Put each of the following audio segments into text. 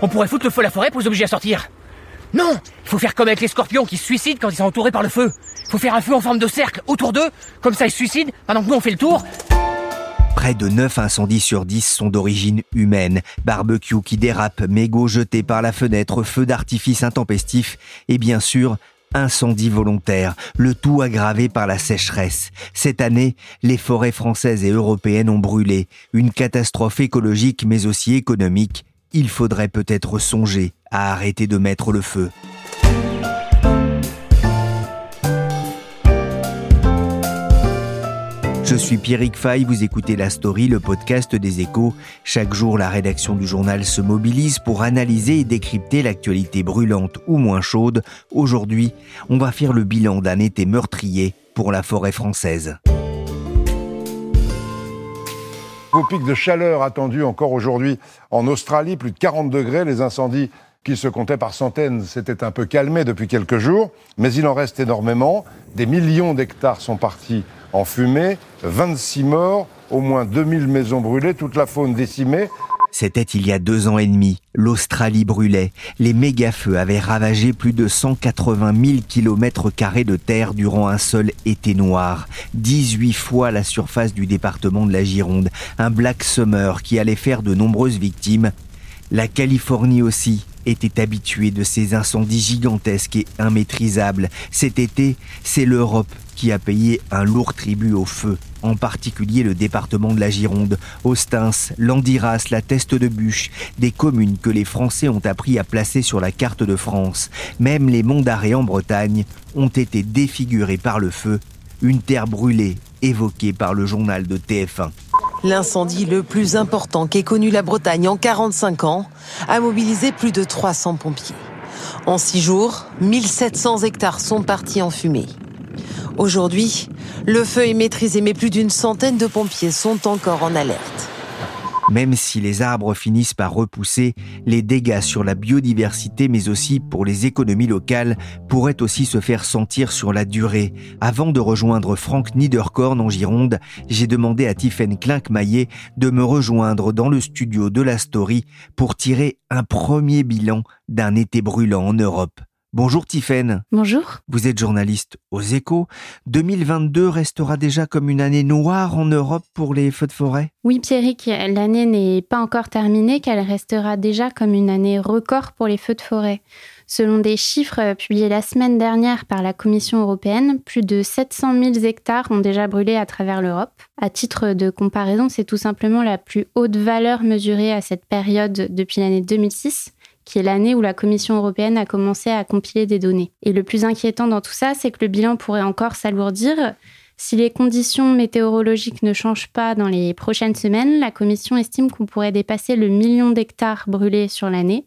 On pourrait foutre le feu à la forêt pour les obliger à sortir. Non Il faut faire comme avec les scorpions qui se suicident quand ils sont entourés par le feu. Il faut faire un feu en forme de cercle autour d'eux, comme ça ils se suicident pendant que nous on fait le tour. Près de 9 incendies sur 10 sont d'origine humaine. Barbecue qui dérape, mégots jetés par la fenêtre, feu d'artifice intempestif et bien sûr incendie volontaire, le tout aggravé par la sécheresse. Cette année, les forêts françaises et européennes ont brûlé, une catastrophe écologique mais aussi économique. Il faudrait peut-être songer à arrêter de mettre le feu. Je suis Pierrick Fay, vous écoutez La Story, le podcast des échos. Chaque jour, la rédaction du journal se mobilise pour analyser et décrypter l'actualité brûlante ou moins chaude. Aujourd'hui, on va faire le bilan d'un été meurtrier pour la forêt française. Au pic de chaleur attendu encore aujourd'hui en Australie, plus de 40 degrés, les incendies qui se comptaient par centaines s'étaient un peu calmés depuis quelques jours, mais il en reste énormément. Des millions d'hectares sont partis en fumée, 26 morts, au moins 2000 maisons brûlées, toute la faune décimée. C'était il y a deux ans et demi. L'Australie brûlait. Les méga-feux avaient ravagé plus de 180 000 kilomètres carrés de terre durant un seul été noir. 18 fois la surface du département de la Gironde. Un Black Summer qui allait faire de nombreuses victimes. La Californie aussi était habituée de ces incendies gigantesques et immaîtrisables. Cet été, c'est l'Europe qui a payé un lourd tribut au feu, en particulier le département de la Gironde, Ostens, Landiras, la Teste de Bûche, des communes que les Français ont appris à placer sur la carte de France. Même les monts d'Arrée en Bretagne ont été défigurés par le feu, une terre brûlée évoquée par le journal de TF1. L'incendie le plus important qu'ait connu la Bretagne en 45 ans a mobilisé plus de 300 pompiers. En six jours, 1700 hectares sont partis en fumée. Aujourd'hui, le feu est maîtrisé, mais plus d'une centaine de pompiers sont encore en alerte. Même si les arbres finissent par repousser, les dégâts sur la biodiversité, mais aussi pour les économies locales, pourraient aussi se faire sentir sur la durée. Avant de rejoindre Franck Niederkorn en Gironde, j'ai demandé à Tiffaine Klink-Maillet de me rejoindre dans le studio de la Story pour tirer un premier bilan d'un été brûlant en Europe. Bonjour Tiffaine. Bonjour. Vous êtes journaliste aux échos. 2022 restera déjà comme une année noire en Europe pour les feux de forêt? Oui Pierrick, l'année n'est pas encore terminée qu'elle restera déjà comme une année record pour les feux de forêt. Selon des chiffres publiés la semaine dernière par la Commission européenne, plus de 700 000 hectares ont déjà brûlé à travers l'Europe. À titre de comparaison, c'est tout simplement la plus haute valeur mesurée à cette période depuis l'année 2006 qui est l'année où la Commission européenne a commencé à compiler des données. Et le plus inquiétant dans tout ça, c'est que le bilan pourrait encore s'alourdir. Si les conditions météorologiques ne changent pas dans les prochaines semaines, la Commission estime qu'on pourrait dépasser le million d'hectares brûlés sur l'année,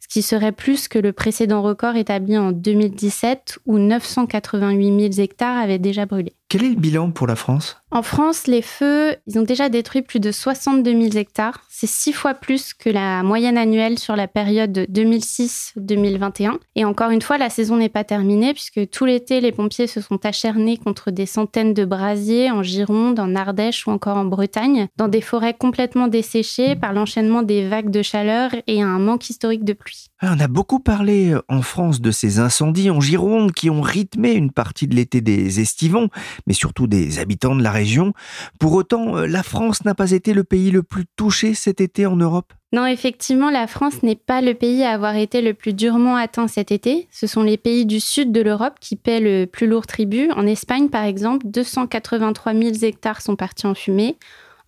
ce qui serait plus que le précédent record établi en 2017 où 988 000 hectares avaient déjà brûlé. Quel est le bilan pour la France? En France, les feux, ils ont déjà détruit plus de 62 000 hectares. C'est six fois plus que la moyenne annuelle sur la période 2006-2021. Et encore une fois, la saison n'est pas terminée puisque tout l'été, les pompiers se sont acharnés contre des centaines de brasiers en Gironde, en Ardèche ou encore en Bretagne, dans des forêts complètement desséchées par l'enchaînement des vagues de chaleur et un manque historique de pluie. Ah, on a beaucoup parlé euh, en France de ces incendies en Gironde qui ont rythmé une partie de l'été des estivants mais surtout des habitants de la région. Pour autant, euh, la France n'a pas été le pays le plus touché cet été en Europe non, effectivement, la France n'est pas le pays à avoir été le plus durement atteint cet été. Ce sont les pays du sud de l'Europe qui paient le plus lourd tribut. En Espagne, par exemple, 283 000 hectares sont partis en fumée.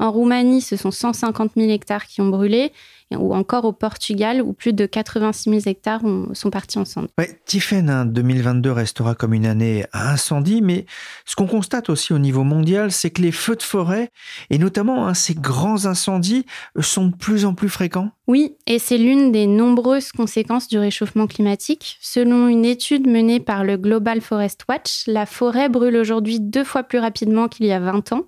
En Roumanie, ce sont 150 000 hectares qui ont brûlé ou encore au Portugal où plus de 86 000 hectares sont partis en cendres. Ouais, Tiffen, 2022 restera comme une année à incendie, mais ce qu'on constate aussi au niveau mondial, c'est que les feux de forêt, et notamment hein, ces grands incendies, sont de plus en plus fréquents. Oui, et c'est l'une des nombreuses conséquences du réchauffement climatique. Selon une étude menée par le Global Forest Watch, la forêt brûle aujourd'hui deux fois plus rapidement qu'il y a 20 ans.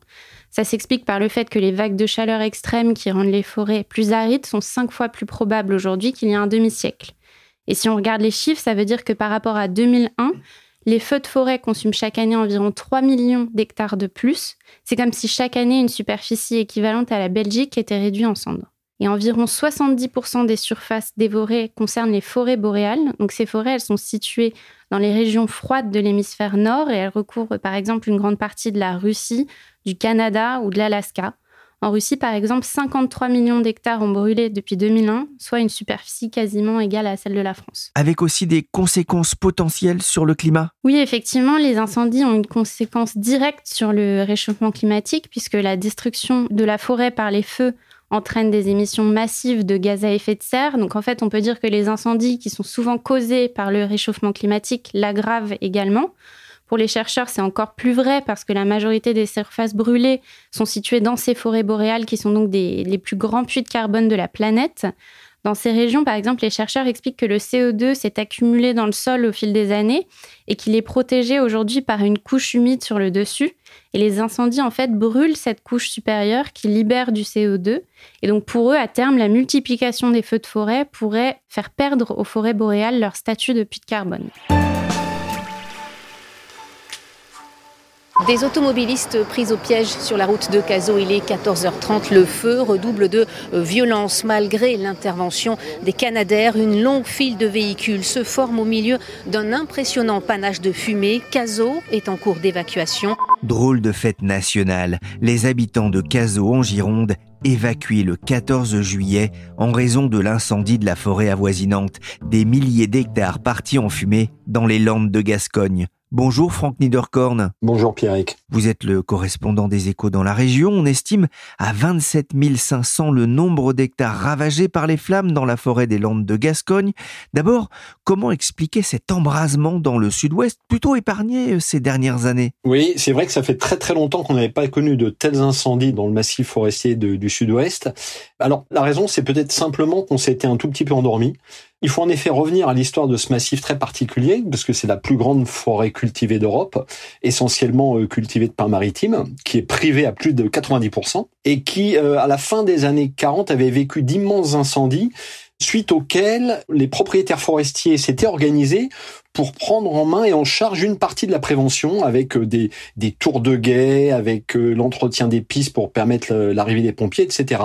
Ça s'explique par le fait que les vagues de chaleur extrêmes qui rendent les forêts plus arides sont cinq fois plus probables aujourd'hui qu'il y a un demi-siècle. Et si on regarde les chiffres, ça veut dire que par rapport à 2001, les feux de forêt consument chaque année environ 3 millions d'hectares de plus. C'est comme si chaque année une superficie équivalente à la Belgique était réduite en cendres et environ 70% des surfaces dévorées concernent les forêts boréales. Donc ces forêts, elles sont situées dans les régions froides de l'hémisphère nord et elles recouvrent par exemple une grande partie de la Russie, du Canada ou de l'Alaska. En Russie, par exemple, 53 millions d'hectares ont brûlé depuis 2001, soit une superficie quasiment égale à celle de la France. Avec aussi des conséquences potentielles sur le climat? Oui, effectivement, les incendies ont une conséquence directe sur le réchauffement climatique, puisque la destruction de la forêt par les feux entraîne des émissions massives de gaz à effet de serre. Donc en fait, on peut dire que les incendies qui sont souvent causés par le réchauffement climatique l'aggravent également. Pour les chercheurs, c'est encore plus vrai parce que la majorité des surfaces brûlées sont situées dans ces forêts boréales qui sont donc les plus grands puits de carbone de la planète. Dans ces régions, par exemple, les chercheurs expliquent que le CO2 s'est accumulé dans le sol au fil des années et qu'il est protégé aujourd'hui par une couche humide sur le dessus. Et les incendies, en fait, brûlent cette couche supérieure qui libère du CO2. Et donc, pour eux, à terme, la multiplication des feux de forêt pourrait faire perdre aux forêts boréales leur statut de puits de carbone. Des automobilistes pris au piège sur la route de Cazaux, il est 14h30. Le feu redouble de violence malgré l'intervention des Canadaires. Une longue file de véhicules se forme au milieu d'un impressionnant panache de fumée. Cazaux est en cours d'évacuation. Drôle de fête nationale. Les habitants de Cazaux en Gironde évacués le 14 juillet en raison de l'incendie de la forêt avoisinante. Des milliers d'hectares partis en fumée dans les Landes de Gascogne. Bonjour Franck Niederkorn. Bonjour Pierrick. Vous êtes le correspondant des échos dans la région. On estime à 27 500 le nombre d'hectares ravagés par les flammes dans la forêt des Landes de Gascogne. D'abord, comment expliquer cet embrasement dans le sud-ouest plutôt épargné euh, ces dernières années? Oui, c'est vrai que ça fait très très longtemps qu'on n'avait pas connu de tels incendies dans le massif forestier du sud-ouest. Alors la raison, c'est peut-être simplement qu'on s'était un tout petit peu endormi. Il faut en effet revenir à l'histoire de ce massif très particulier, parce que c'est la plus grande forêt cultivée d'Europe, essentiellement euh, de pins maritimes, qui est privée à plus de 90%, et qui, euh, à la fin des années 40, avait vécu d'immenses incendies, suite auxquels les propriétaires forestiers s'étaient organisés pour prendre en main et en charge une partie de la prévention avec euh, des, des tours de guet, avec l'entretien des pistes pour permettre l'arrivée des pompiers, etc.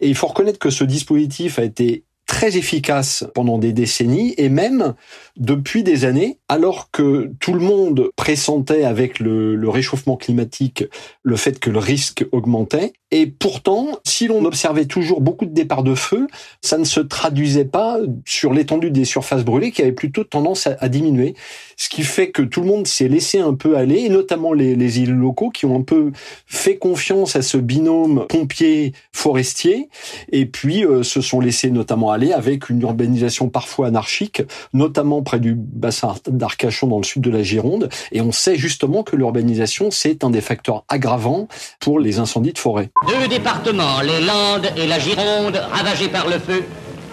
Et il faut reconnaître que ce dispositif a été très efficace pendant des décennies et même depuis des années, alors que tout le monde pressentait avec le, le, réchauffement climatique le fait que le risque augmentait. Et pourtant, si l'on observait toujours beaucoup de départs de feu, ça ne se traduisait pas sur l'étendue des surfaces brûlées qui avaient plutôt tendance à, diminuer. Ce qui fait que tout le monde s'est laissé un peu aller, et notamment les, les îles locaux qui ont un peu fait confiance à ce binôme pompier-forestier, et puis euh, se sont laissés notamment avec une urbanisation parfois anarchique, notamment près du bassin d'Arcachon dans le sud de la Gironde. Et on sait justement que l'urbanisation, c'est un des facteurs aggravants pour les incendies de forêt. Deux départements, les Landes et la Gironde, ravagés par le feu.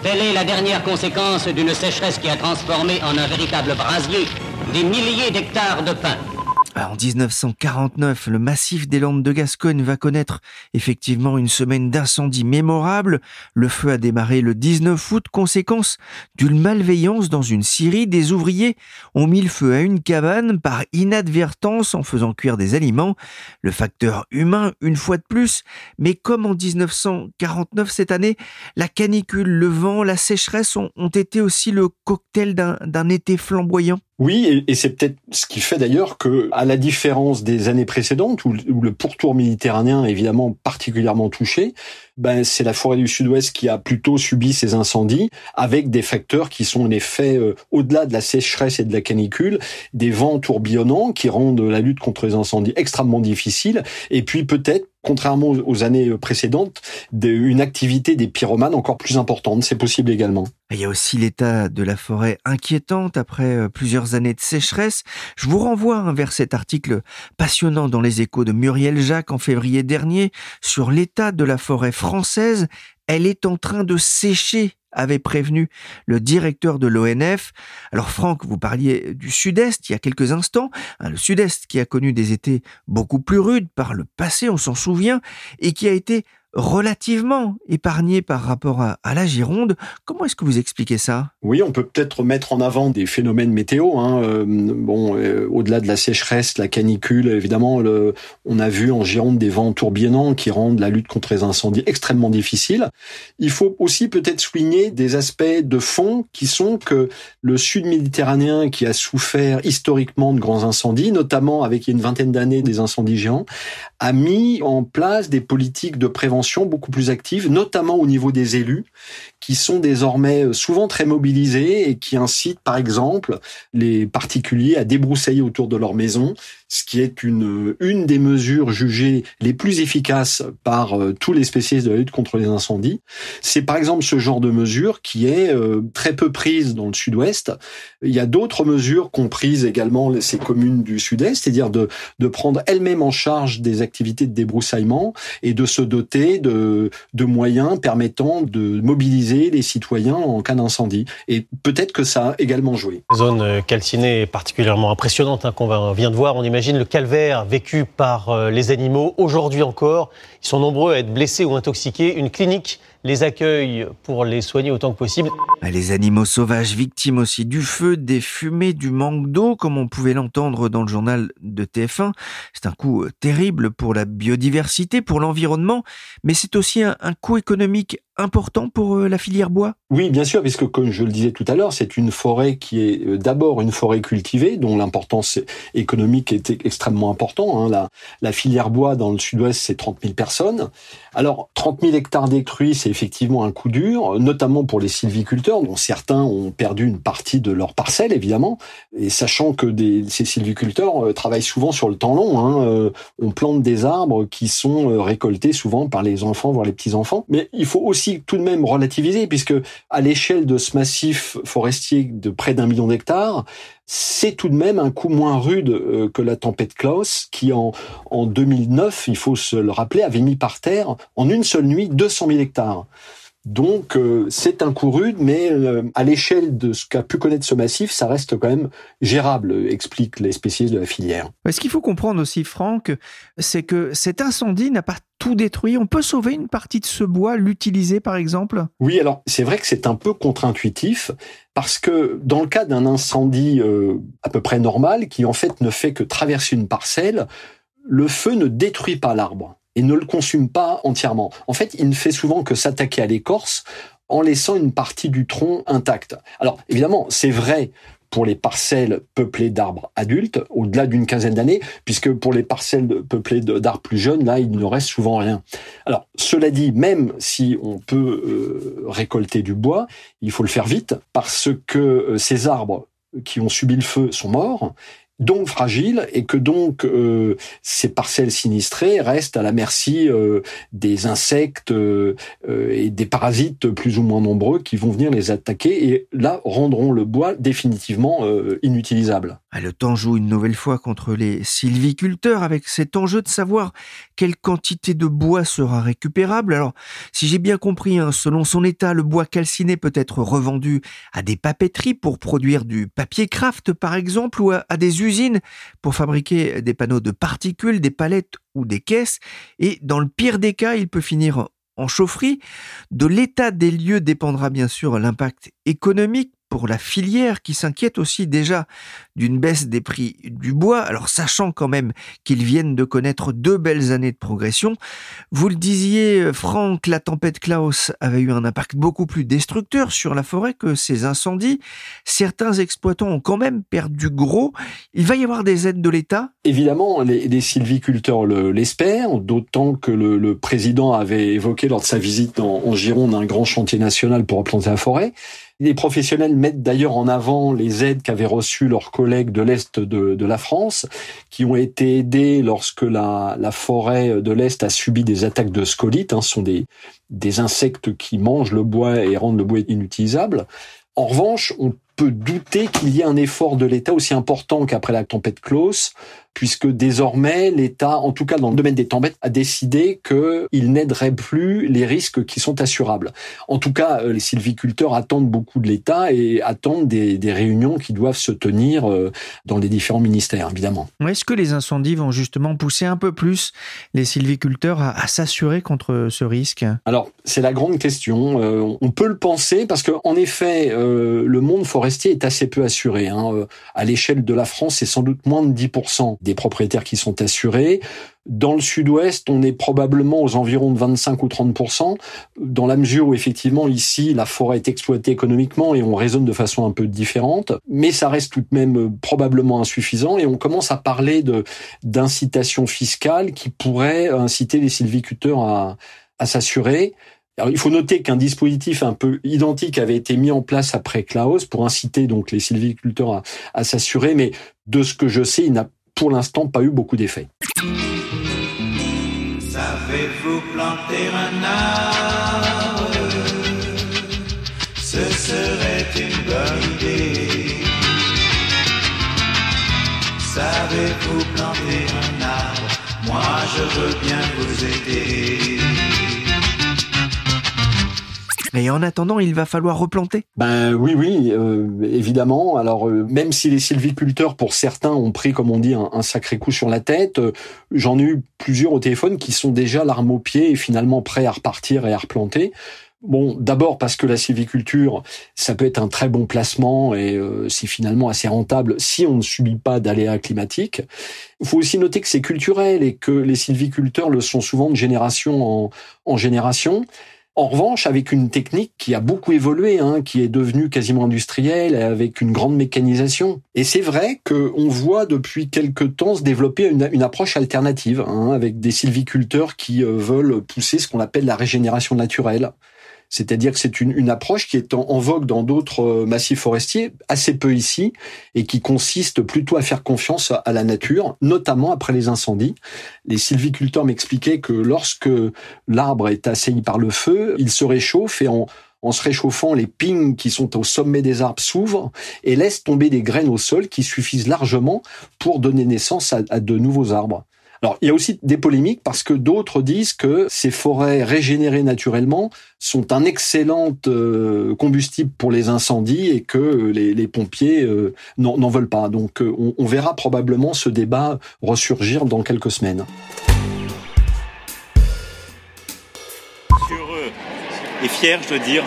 Telle est la dernière conséquence d'une sécheresse qui a transformé en un véritable brasier des milliers d'hectares de pins. En 1949, le massif des Landes de Gascogne va connaître effectivement une semaine d'incendie mémorable. Le feu a démarré le 19 août, conséquence d'une malveillance dans une scierie. Des ouvriers ont mis le feu à une cabane par inadvertance en faisant cuire des aliments. Le facteur humain, une fois de plus, mais comme en 1949 cette année, la canicule, le vent, la sécheresse ont été aussi le cocktail d'un été flamboyant. Oui, et, c'est peut-être ce qui fait d'ailleurs que, à la différence des années précédentes, où, le pourtour méditerranéen est évidemment particulièrement touché, ben c'est la forêt du Sud-Ouest qui a plutôt subi ces incendies, avec des facteurs qui sont en effet euh, au-delà de la sécheresse et de la canicule, des vents tourbillonnants qui rendent la lutte contre les incendies extrêmement difficile, et puis peut-être contrairement aux années précédentes, une activité des pyromanes encore plus importante. C'est possible également. Il y a aussi l'état de la forêt inquiétante après euh, plusieurs années de sécheresse. Je vous renvoie hein, vers cet article passionnant dans les échos de Muriel Jacques en février dernier sur l'état de la forêt française. Elle est en train de sécher avait prévenu le directeur de l'ONF. Alors Franck, vous parliez du Sud-Est il y a quelques instants, hein, le Sud-Est qui a connu des étés beaucoup plus rudes par le passé, on s'en souvient, et qui a été relativement épargné par rapport à, la Gironde. Comment est-ce que vous expliquez ça? Oui, on peut peut-être mettre en avant des phénomènes météo. Hein. Euh, bon, euh, au-delà de la sécheresse, la canicule, évidemment, on a vu en Gironde des vents tourbillonnants qui rendent la lutte contre les incendies extrêmement difficile. Il faut aussi peut-être souligner des aspects de fond qui sont que le sud méditerranéen, qui a souffert historiquement de grands incendies, notamment avec une vingtaine d'années des incendies géants, a mis en place des politiques de prévention beaucoup plus actives, notamment au niveau des élus, qui sont désormais euh, souvent très mobilisés et qui incitent, par exemple, les particuliers à débroussailler autour de leur maison, ce qui est une, une des mesures jugées les plus efficaces par euh, tous les spécialistes de la lutte contre les incendies. C'est par exemple ce genre de mesure qui est euh, très peu prise dans le sud-ouest. Il y a d'autres mesures qu'ont prises également ces communes du sud-est, c'est-à-dire de, de prendre elles-mêmes en charge des activités de débroussaillement et de se doter de, de moyens permettant de mobiliser les citoyens en cas d'incendie. Et peut-être que ça a également joué. Zone euh, calcinée particulièrement impressionnante hein, qu'on vient de voir. On le calvaire vécu par euh, les animaux. Aujourd'hui encore, ils sont nombreux à être blessés ou intoxiqués. Une clinique les accueille pour les soigner autant que possible. Ah, les animaux sauvages victimes aussi du feu, des fumées, du manque d'eau, comme on pouvait l'entendre dans le journal de TF1. C'est un coût euh, terrible pour la biodiversité, pour l'environnement, mais c'est aussi un, un coût économique important pour euh, la filière bois Oui, bien sûr, puisque comme je le disais tout à l'heure, c'est une forêt qui est euh, d'abord une forêt cultivée, dont l'importance économique est extrêmement importante. Hein. La, la filière bois dans le sud-ouest, c'est 30 000 personnes. Alors, 30 000 hectares détruits, c'est effectivement un coup dur, notamment pour les sylviculteurs, dont certains ont perdu une partie de leur parcelle, évidemment. Et sachant que des, ces sylviculteurs euh, travaillent souvent sur le temps long, hein, on plante des arbres qui sont récoltés souvent par les enfants, voire les petits-enfants. Mais il faut aussi tout de même relativiser, puisque à l'échelle de ce massif forestier de près d'un million d'hectares, c'est tout de même un coup moins rude euh, que la tempête Klaus, qui en, en 2009, il faut se le rappeler, avait mis par terre en une seule nuit 200 000 hectares. Donc euh, c'est un coup rude, mais euh, à l'échelle de ce qu'a pu connaître ce massif, ça reste quand même gérable, expliquent les spécialistes de la filière. Ce qu'il faut comprendre aussi, Franck, c'est que cet incendie n'a pas tout détruit. On peut sauver une partie de ce bois, l'utiliser par exemple? Oui, alors c'est vrai que c'est un peu contre-intuitif, parce que dans le cas d'un incendie euh, à peu près normal, qui en fait ne fait que traverser une parcelle, le feu ne détruit pas l'arbre et ne le consume pas entièrement. En fait, il ne fait souvent que s'attaquer à l'écorce en laissant une partie du tronc intacte. Alors évidemment, c'est vrai pour les parcelles peuplées d'arbres adultes, au-delà d'une quinzaine d'années, puisque pour les parcelles peuplées d'arbres plus jeunes, là, il ne reste souvent rien. Alors, cela dit, même si on peut euh, récolter du bois, il faut le faire vite, parce que euh, ces arbres qui ont subi le feu sont morts, donc fragile et que donc euh, ces parcelles sinistrées restent à la merci euh, des insectes euh, et des parasites plus ou moins nombreux qui vont venir les attaquer et là rendront le bois définitivement inutilisable. Ah, le temps joue une nouvelle fois contre les sylviculteurs avec cet enjeu de savoir quelle quantité de bois sera récupérable. Alors, si j'ai bien compris, hein, selon son état, le bois calciné peut être revendu à des papeteries pour produire du papier craft, par exemple, ou à, des usines pour fabriquer des panneaux de particules, des palettes ou des caisses. Et dans le pire des cas, il peut finir en chaufferie. De l'état des lieux dépendra bien sûr l'impact économique pour la filière qui s'inquiète aussi déjà d'une baisse des prix du bois, alors sachant quand même qu'ils viennent de connaître deux belles années de progression. Vous le disiez, Franck, la tempête Klaus avait eu un impact beaucoup plus destructeur sur la forêt que ces incendies. Certains exploitants ont quand même perdu gros. Il va y avoir des aides de l'État? Évidemment, les, sylviculteurs l'espèrent, d'autant que le, président avait évoqué lors de sa visite en, en Gironde un grand chantier national pour replanter la forêt. Les professionnels mettent d'ailleurs en avant les aides qu'avaient reçues leurs collègues de l'Est de, la France, qui ont été aidés lorsque la, forêt de l'Est a subi des attaques de scolites. Hein. Ce sont des, insectes qui mangent le bois et rendent le bois inutilisable. En revanche, on peut douter qu'il y ait un effort de l'État aussi important qu'après la tempête Klaus puisque désormais l'État, en tout cas dans le domaine des tempêtes, a décidé qu'il n'aiderait plus les risques qui sont assurables. En tout cas, euh, les sylviculteurs attendent beaucoup de l'État et attendent des, réunions qui doivent se tenir euh, dans les différents ministères, évidemment. Est-ce que les incendies vont justement pousser un peu plus les sylviculteurs à, s'assurer contre ce risque? Alors, c'est la grande question. Euh, on peut le penser parce qu'en effet, le monde forestier est assez peu assuré. Hein. À l'échelle de la France, c'est sans doute moins de 10% des propriétaires qui sont assurés. Dans le sud-ouest, on est probablement aux environs de 25 ou 30 dans la mesure où effectivement ici la forêt est exploitée économiquement et on raisonne de façon un peu différente, mais ça reste tout de même euh, probablement insuffisant et on commence à parler de d'incitation fiscale qui pourrait inciter les sylviculteurs à, à s'assurer. Il faut noter qu'un dispositif un peu identique avait été mis en place après Klaus pour inciter donc les sylviculteurs à, à s'assurer, mais de ce que je sais, il n'a pour l'instant pas eu beaucoup d'effet. Savez-vous planter un arbre? Ce serait une bonne idée. Savez-vous planter un arbre? Moi je veux bien vous aider. Mais en attendant, il va falloir replanter. Ben oui, oui, euh, évidemment. Alors euh, même si les sylviculteurs, pour certains, ont pris, comme on dit, un, sacré coup sur la tête, euh, j'en ai eu plusieurs au téléphone qui sont déjà l'arme au pied et finalement prêts à repartir et à replanter. Bon, d'abord parce que la sylviculture, ça peut être un très bon placement et c'est finalement assez rentable si on ne subit pas d'aléas climatiques. Il faut aussi noter que c'est culturel et que les sylviculteurs le sont souvent de génération en, en génération. En revanche, avec une technique qui a beaucoup évolué, hein, qui est devenue quasiment industrielle, avec une grande mécanisation. Et c'est vrai qu'on voit depuis quelque temps se développer une, approche alternative, hein, avec des sylviculteurs qui euh, veulent pousser ce qu'on appelle la régénération naturelle. C'est-à-dire que c'est une, approche qui est en, vogue dans d'autres euh, massifs forestiers, assez peu ici, et qui consiste plutôt à faire confiance à la nature, notamment après les incendies. Les sylviculteurs m'expliquaient que lorsque l'arbre est assailli par le feu, il se réchauffe et en, se réchauffant, les pignes qui sont au sommet des arbres s'ouvrent et laissent tomber des graines au sol qui suffisent largement pour donner naissance à de nouveaux arbres. Alors, il y a aussi des polémiques parce que d'autres disent que ces forêts régénérées naturellement sont un excellent euh, combustible pour les incendies et que les, pompiers euh, n'en veulent pas. Donc, euh, on, verra probablement ce débat ressurgir dans quelques semaines. Heureux et fier, je dois dire.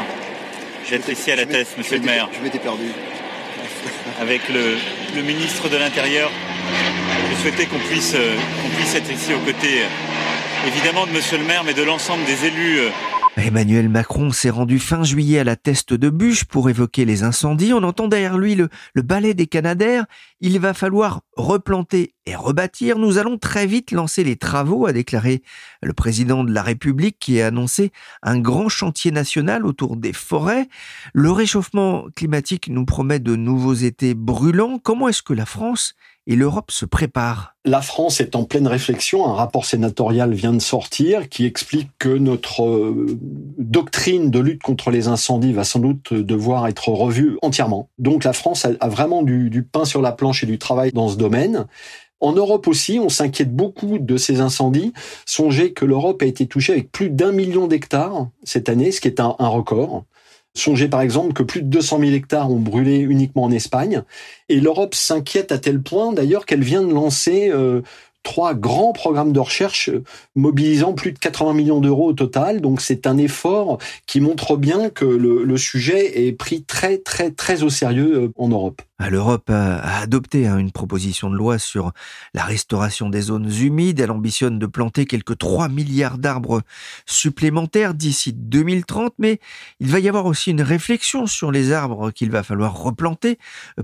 J'étais ici à la tête, monsieur le maire. Je m'étais perdu. Avec le ministre de l'Intérieur je souhaitais qu'on puisse, euh, qu'on puisse être ici aux côtés, euh, évidemment, de Monsieur le maire, mais de l'ensemble des élus euh, Emmanuel Macron s'est rendu fin juillet à la Teste de Bûche pour évoquer les incendies. On entend derrière lui le, balai des Canadaires. Il va falloir replanter et rebâtir. Nous allons très vite lancer les travaux, a déclaré le président de la République qui a annoncé un grand chantier national autour des forêts. Le réchauffement climatique nous promet de nouveaux étés brûlants. Comment est-ce que la France et l'Europe se prépare. La France est en pleine réflexion. Un rapport sénatorial vient de sortir qui explique que notre euh, doctrine de lutte contre les incendies va sans doute devoir être revue entièrement. Donc la France a vraiment du, pain sur la planche et du travail dans ce domaine. En Europe aussi, on s'inquiète beaucoup de ces incendies. Songez que l'Europe a été touchée avec plus d'un million d'hectares cette année, ce qui est un record. Songez par exemple que plus de 200 000 hectares ont brûlé uniquement en Espagne. Et l'Europe s'inquiète à tel point d'ailleurs qu'elle vient de lancer euh, trois grands programmes de recherche euh, mobilisant plus de 80 millions d'euros au total. Donc c'est un effort qui montre bien que le, le, sujet est pris très très très au sérieux euh, en Europe. L'Europe a adopté hein, une proposition de loi sur la restauration des zones humides. Elle ambitionne de planter quelques 3 milliards d'arbres supplémentaires d'ici 2030, mais il va y avoir aussi une réflexion sur les arbres qu'il va falloir replanter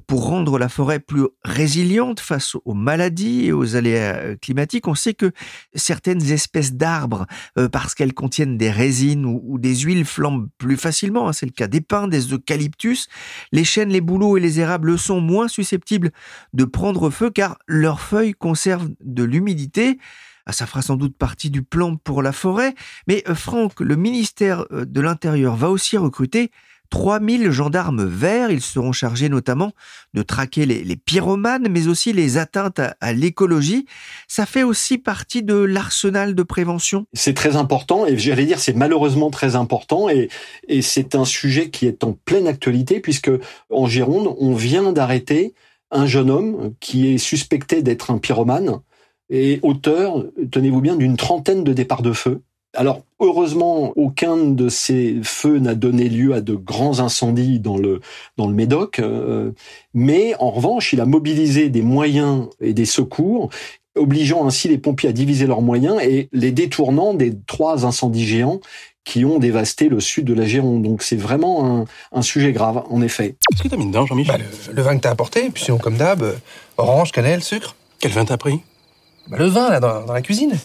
pour rendre la forêt plus résiliente face aux maladies et aux aléas climatiques. On sait que certaines espèces d'arbres, euh, parce qu'elles contiennent des résines ou des huiles, flambent plus facilement. Hein. C'est le cas des pins, des eucalyptus. Les chênes, les bouleaux et les érables sont moins susceptibles de prendre feu car leurs feuilles conservent de l'humidité. Ah, ça fera sans doute partie du plan pour la forêt. Mais euh, Franck, le ministère euh, de l'Intérieur va aussi recruter 3000 gendarmes verts. Ils seront chargés notamment de traquer les, pyromanes, mais aussi les atteintes à, l'écologie. Ça fait aussi partie de l'arsenal de prévention. C'est très important, et j'allais dire c'est malheureusement très important, et, et c'est un sujet qui est en pleine actualité, puisque en Gironde, on vient d'arrêter un jeune homme qui est suspecté d'être un pyromane et auteur, tenez-vous bien, d'une trentaine de départs de feu. Alors heureusement, aucun de ces feux n'a donné lieu à de grands incendies dans le dans le Médoc, euh, mais en revanche, il a mobilisé des moyens et des secours obligeant ainsi les pompiers à diviser leurs moyens et les détournant des trois incendies géants qui ont dévasté le sud de la Gironde. Donc c'est vraiment un, un, sujet grave, en effet. Qu'est-ce que t'as mis dedans, Jean-Michel? Bah, le, vin que t'as apporté, puis sinon comme d'hab, euh, orange, cannelle, sucre. Quel vin t'as pris? Bah, Le vin, là, dans, dans la cuisine.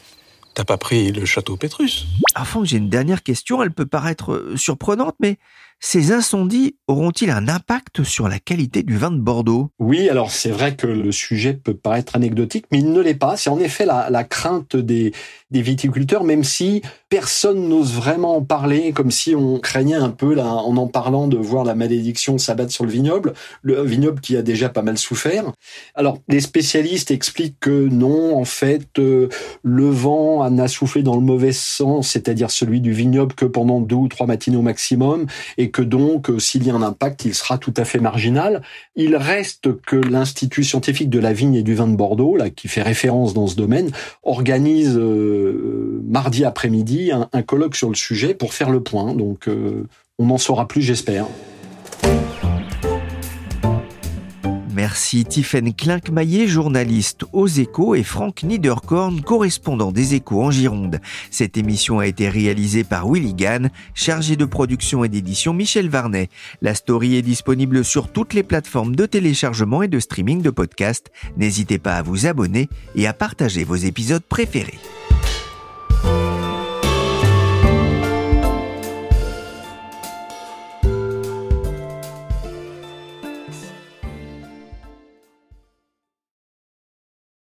T'as pas pris le château Pétrus? Enfin, j'ai une dernière question, elle peut paraître euh, surprenante, mais ces incendies auront-ils un impact sur la qualité du vin de Bordeaux? Oui, alors c'est vrai que le sujet peut paraître anecdotique, mais il ne l'est pas. C'est en effet la, crainte des, viticulteurs, même si personne n'ose vraiment en parler, comme si on craignait un peu, en en parlant, de voir la malédiction s'abattre sur le vignoble, le vignoble qui a déjà pas mal souffert. Alors, les spécialistes expliquent que non, en fait, euh, le vent n'a soufflé dans le mauvais sens, c'est-à-dire celui du vignoble, que pendant deux ou trois matinées au maximum, et que donc, euh, s'il y a un impact, il sera tout à fait marginal. Il reste que l'Institut scientifique de la vigne et du vin de Bordeaux, là, qui fait référence dans ce domaine, organise euh, euh, mardi après-midi un, colloque sur le sujet pour faire le point. Donc on en saura plus, j'espère. Merci Tiffaine Klinkmaillet, journaliste aux échos, et Franck Niederkorn, correspondant des échos en Gironde. Cette émission a été réalisée par Willy Gann, chargé de production et d'édition Michel Varnet. La story est disponible sur toutes les plateformes de téléchargement et de streaming de podcasts. N'hésitez pas à vous abonner et à partager vos épisodes préférés.